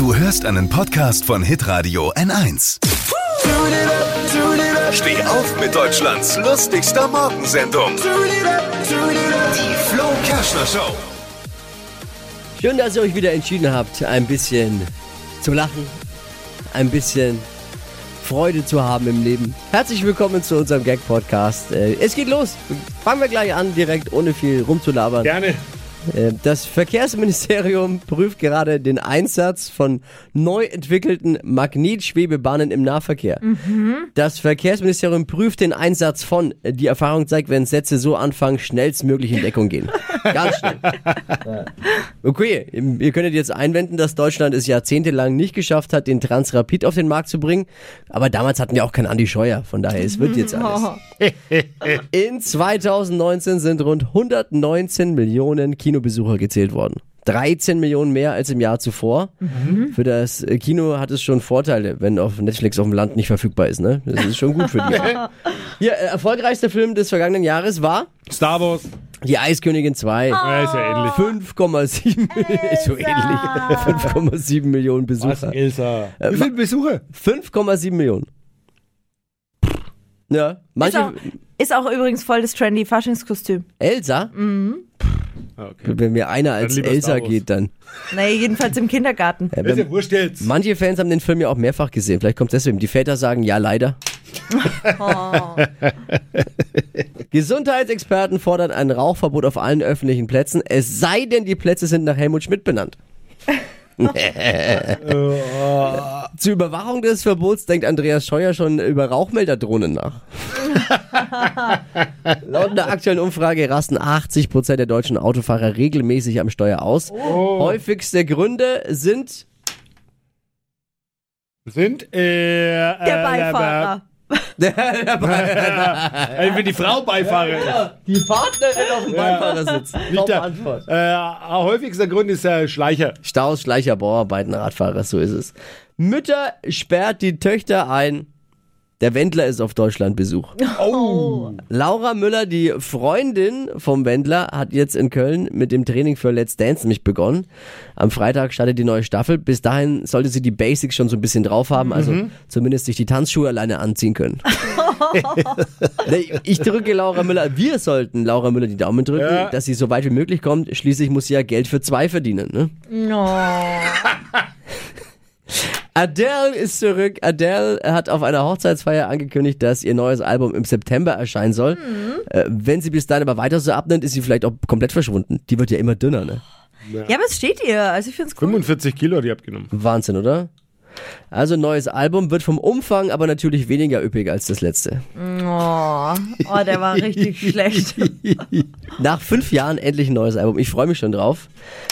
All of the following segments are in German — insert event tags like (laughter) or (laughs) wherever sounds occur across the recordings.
Du hörst einen Podcast von Hitradio N1. Steh auf mit Deutschlands lustigster Morgensendung. Die Flo Kerschner Show. Schön, dass ihr euch wieder entschieden habt, ein bisschen zu lachen, ein bisschen Freude zu haben im Leben. Herzlich willkommen zu unserem Gag-Podcast. Äh, Es geht los. Fangen wir gleich an, direkt ohne viel rumzulabern. Gerne. Äh, Das Verkehrsministerium (laughs) prüft gerade den Einsatz von neu entwickelten Magnetschwebebahnen im Nahverkehr. Das Verkehrsministerium prüft den Einsatz von. Die Erfahrung zeigt, wenn Sätze so anfangen, schnellstmöglich in Deckung gehen. (laughs) Ganz schnell. Okay, ihr könntet jetzt einwenden, dass Deutschland es jahrzehntelang nicht geschafft hat, den Transrapid auf den Markt zu bringen. Aber damals hatten wir auch keinen Andi Scheuer. Von daher, es wird jetzt alles. (laughs) In 2019 sind rund 119 Millionen Kinobesucher gezählt worden. 13 Millionen mehr als im Jahr zuvor. Für das äh, Kino hat es schon Vorteile, wenn auf Netflix auf dem Land nicht verfügbar ist. Ne? Das ist schon gut für die. (laughs) Hier, äh, erfolgreichster Film des vergangenen Jahres war Star Wars. Die Eiskönigin 2. Ja, ist ja ähnlich. 5,7 (laughs) ist so ähnlich. 5,7 Millionen Was, Besucher. Elsa? Äh, Wie viele Besucher? 5,7 Millionen. Ja, Ist manche. auch, ist auch übrigens voll das trendy Faschingskostüm. Elsa? Ah, okay. Wenn mir einer als Elsa geht, dann. Naja, jedenfalls im Kindergarten. Ja, ist wenn, ja wurscht jetzt. manche Fans haben den Film ja auch mehrfach gesehen. Vielleicht kommt deswegen. Die Väter sagen ja, leider. (laughs) (laughs) Gesundheitsexperten fordern ein Rauchverbot auf allen öffentlichen Plätzen, es sei denn, die Plätze sind nach Helmut Schmidt benannt. (laughs) Zur Überwachung des Verbots denkt Andreas Scheuer schon über Rauchmelderdrohnen nach. (laughs) Laut einer aktuellen Umfrage rasten 80% der deutschen Autofahrer regelmäßig am Steuer aus. Häufigste Gründe sind Sind, äh, Der Beifahrer. Ich bin die Frau Beifahrerin. die Partnerin auf dem Beifahrersitz. Nicht der, Antwort. äh, häufigster Grund ist der Schleicher. Staus, Schleicher, Bauarbeiten, Radfahrer, so ist es. Mütter sperrt die Töchter ein. Der Wendler ist auf Deutschlandbesuch. (laughs) Oh. Laura Müller, die Freundin vom Wendler, hat jetzt in Köln mit dem Training für Let's Dance nämlich begonnen. Am Freitag startet die neue Staffel. Bis dahin sollte sie die Basics schon so ein bisschen drauf haben, also zumindest sich die Tanzschuhe alleine anziehen können. (laughs) Nee, ich drücke Laura Müller, wir sollten Laura Müller die Daumen drücken, Ja. dass sie so weit wie möglich kommt. Schließlich muss sie ja Geld für zwei verdienen. Ne? (laughs) Adele ist zurück. Adele hat auf einer Hochzeitsfeier angekündigt, dass ihr neues Album im September erscheinen soll. Äh, wenn sie bis dahin aber weiter so abnimmt, ist sie vielleicht auch komplett verschwunden. Die wird ja immer dünner, ne? Ja, aber es steht ihr. Also ich finde es cool. 45 Kilo hat die abgenommen. Wahnsinn, oder? Also neues Album wird vom Umfang aber natürlich weniger üppig als das letzte. Oh, oh, der war richtig (laughs) schlecht. Nach fünf Jahren endlich ein neues Album. Ich freue mich schon drauf.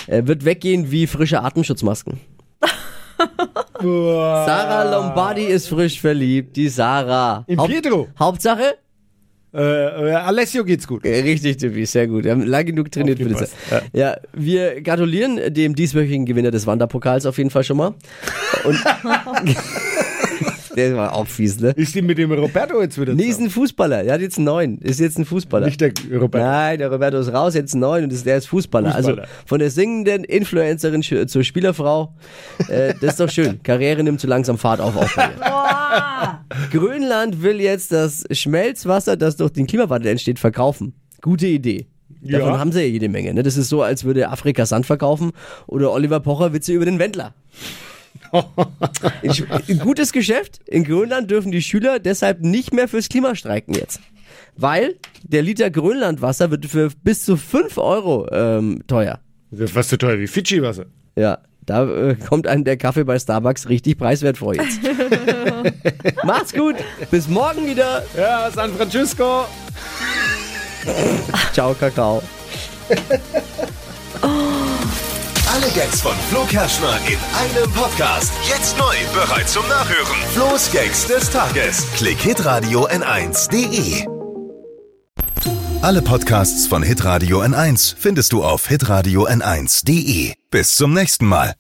Äh, wird weggehen wie frische Atemschutzmasken. Sarah Lombardi ist frisch verliebt. Die Sarah. In Haupt- Pietro. Hauptsache, Äh, äh, Alessio geht's gut. Äh, Richtig, Tippi, sehr gut. Wir haben lang genug trainiert für das. Aufgepasst, Ja. wir gratulieren dem dieswöchigen Gewinner des Wanderpokals auf jeden Fall schon mal. Und (laughs) (laughs) der war auch fies, ne? Ist die mit dem Roberto jetzt wieder Nee, ist ein Fußballer. Der hat jetzt einen neuen. Ist jetzt ein Fußballer. Nicht der Roberto. Nein, der Roberto ist raus, jetzt ein neuen und ist, der ist Fußballer. Fußballer. Also von der singenden Influencerin zur Spielerfrau. Äh, das ist doch schön. (laughs) Karriere nimmt zu langsam Fahrt auf. ihr. Grönland will jetzt das Schmelzwasser, das durch den Klimawandel entsteht, verkaufen. Gute Idee. Davon Ja. haben sie ja jede Menge. Ne? Das ist so, als würde Afrika Sand verkaufen oder Oliver Pocher Witze über den Wendler. Ein gutes Geschäft. In Grönland dürfen die Schüler deshalb nicht mehr fürs Klima streiken jetzt. Weil der Liter Grönlandwasser wird für bis zu 5 Euro ähm, teuer. Das ist fast so teuer wie Fidschi-Wasser. Ja, da äh, kommt einem der Kaffee bei Starbucks richtig preiswert vor jetzt. (laughs) Macht's gut. Bis morgen wieder. Ja, San Francisco. Ciao, Kakao. (laughs) Gags von Flo Kerschner in einem Podcast. Jetzt neu, bereit zum Nachhören. Flo's Gags des Tages. Klick Hitradio N1.de. Alle Podcasts von Hitradio N1 findest du auf hitradio N1.de. Bis zum nächsten Mal.